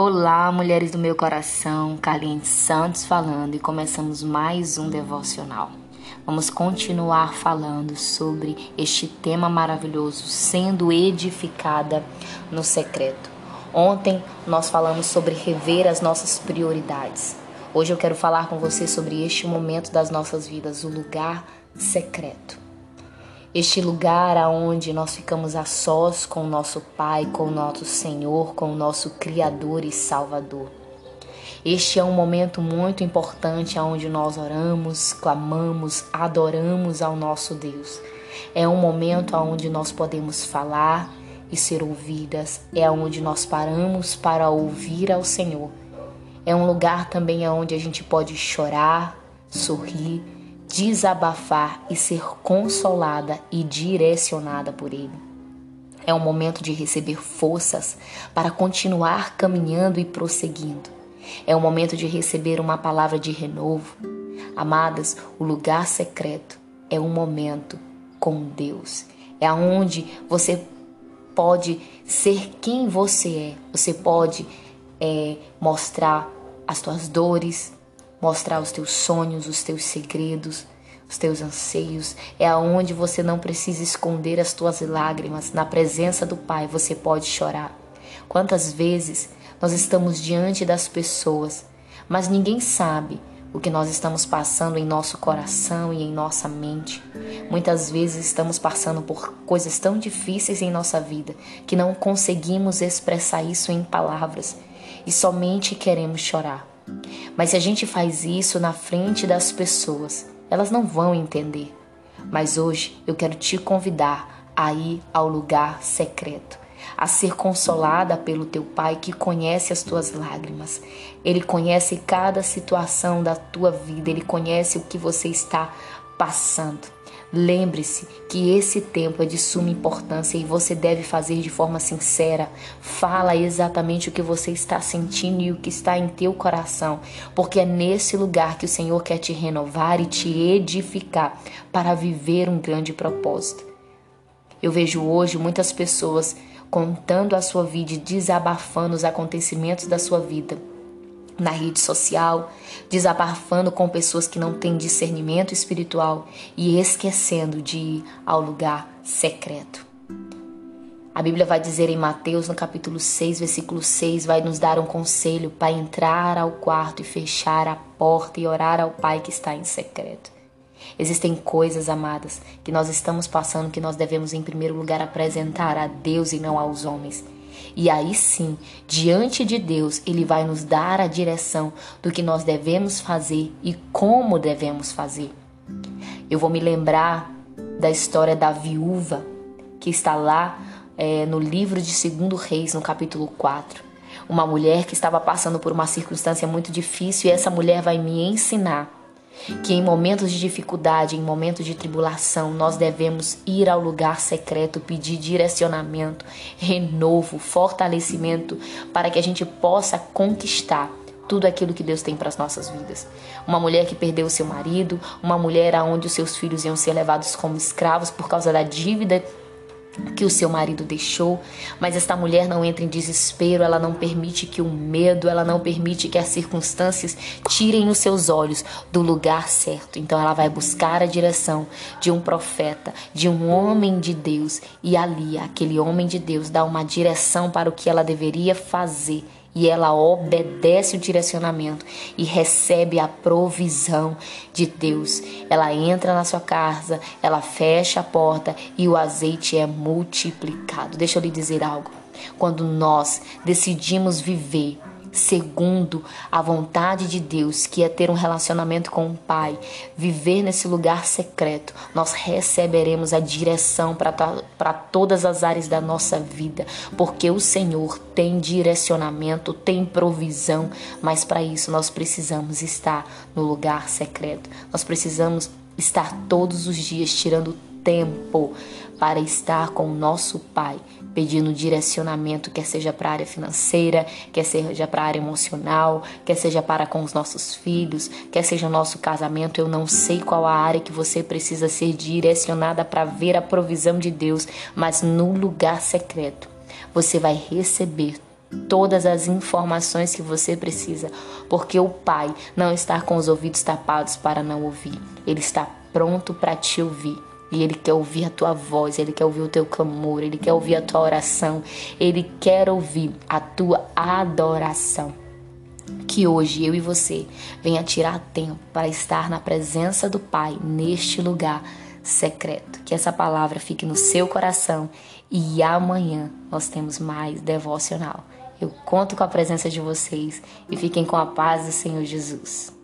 Olá, mulheres do meu coração, Carlinhos Santos falando e começamos mais um devocional. Vamos continuar falando sobre este tema maravilhoso, sendo edificada no secreto. Ontem nós falamos sobre rever as nossas prioridades. Hoje eu quero falar com você sobre este momento das nossas vidas, o lugar secreto este lugar aonde nós ficamos a sós com o nosso Pai, com o nosso Senhor, com o nosso Criador e Salvador. Este é um momento muito importante onde nós oramos, clamamos, adoramos ao nosso Deus. É um momento onde nós podemos falar e ser ouvidas. É onde nós paramos para ouvir ao Senhor. É um lugar também onde a gente pode chorar, sorrir desabafar e ser consolada e direcionada por Ele. É um momento de receber forças para continuar caminhando e prosseguindo. É um momento de receber uma palavra de renovo. Amadas, o lugar secreto é um momento com Deus. É onde você pode ser quem você é. Você pode é, mostrar as tuas dores, mostrar os teus sonhos, os teus segredos, os teus anseios. É aonde você não precisa esconder as tuas lágrimas. Na presença do Pai você pode chorar. Quantas vezes nós estamos diante das pessoas, mas ninguém sabe o que nós estamos passando em nosso coração e em nossa mente. Muitas vezes estamos passando por coisas tão difíceis em nossa vida que não conseguimos expressar isso em palavras e somente queremos chorar. Mas se a gente faz isso na frente das pessoas, elas não vão entender. Mas hoje eu quero te convidar a ir ao lugar secreto, a ser consolada pelo teu Pai que conhece as tuas lágrimas. Ele conhece cada situação da tua vida, ele conhece o que você está passando. Lembre-se que esse tempo é de suma importância e você deve fazer de forma sincera. Fala exatamente o que você está sentindo e o que está em teu coração, porque é nesse lugar que o Senhor quer te renovar e te edificar para viver um grande propósito. Eu vejo hoje muitas pessoas contando a sua vida e desabafando os acontecimentos da sua vida na rede social, desabafando com pessoas que não têm discernimento espiritual e esquecendo de ir ao lugar secreto. A Bíblia vai dizer em Mateus, no capítulo 6, versículo 6, vai nos dar um conselho para entrar ao quarto e fechar a porta e orar ao Pai que está em secreto. Existem coisas, amadas, que nós estamos passando que nós devemos, em primeiro lugar, apresentar a Deus e não aos homens. E aí sim, diante de Deus, Ele vai nos dar a direção do que nós devemos fazer e como devemos fazer. Eu vou me lembrar da história da viúva que está lá é, no livro de Segundo Reis, no capítulo 4. Uma mulher que estava passando por uma circunstância muito difícil e essa mulher vai me ensinar que em momentos de dificuldade, em momentos de tribulação, nós devemos ir ao lugar secreto, pedir direcionamento, renovo, fortalecimento, para que a gente possa conquistar tudo aquilo que Deus tem para as nossas vidas. Uma mulher que perdeu o seu marido, uma mulher aonde os seus filhos iam ser levados como escravos por causa da dívida que o seu marido deixou, mas esta mulher não entra em desespero, ela não permite que o medo, ela não permite que as circunstâncias tirem os seus olhos do lugar certo. Então ela vai buscar a direção de um profeta, de um homem de Deus, e ali aquele homem de Deus dá uma direção para o que ela deveria fazer e ela obedece o direcionamento e recebe a provisão de Deus. Ela entra na sua casa, ela fecha a porta e o azeite é multiplicado. Deixa eu lhe dizer algo. Quando nós decidimos viver segundo a vontade de Deus, que é ter um relacionamento com o Pai, viver nesse lugar secreto, nós receberemos a direção para todas as áreas da nossa vida, porque o Senhor tem direcionamento, tem provisão, mas para isso nós precisamos estar no lugar secreto, nós precisamos estar todos os dias tirando tempo para estar com o nosso Pai, pedindo direcionamento, quer seja para a área financeira, quer seja para a área emocional, quer seja para com os nossos filhos, quer seja o nosso casamento. Eu não sei qual a área que você precisa ser direcionada para ver a provisão de Deus, mas no lugar secreto você vai receber todas as informações que você precisa, porque o Pai não está com os ouvidos tapados para não ouvir. Ele está pronto para te ouvir. E Ele quer ouvir a tua voz, Ele quer ouvir o teu clamor, Ele quer ouvir a tua oração, Ele quer ouvir a tua adoração. Que hoje eu e você venha tirar tempo para estar na presença do Pai neste lugar secreto. Que essa palavra fique no seu coração e amanhã nós temos mais devocional. Eu conto com a presença de vocês e fiquem com a paz do Senhor Jesus.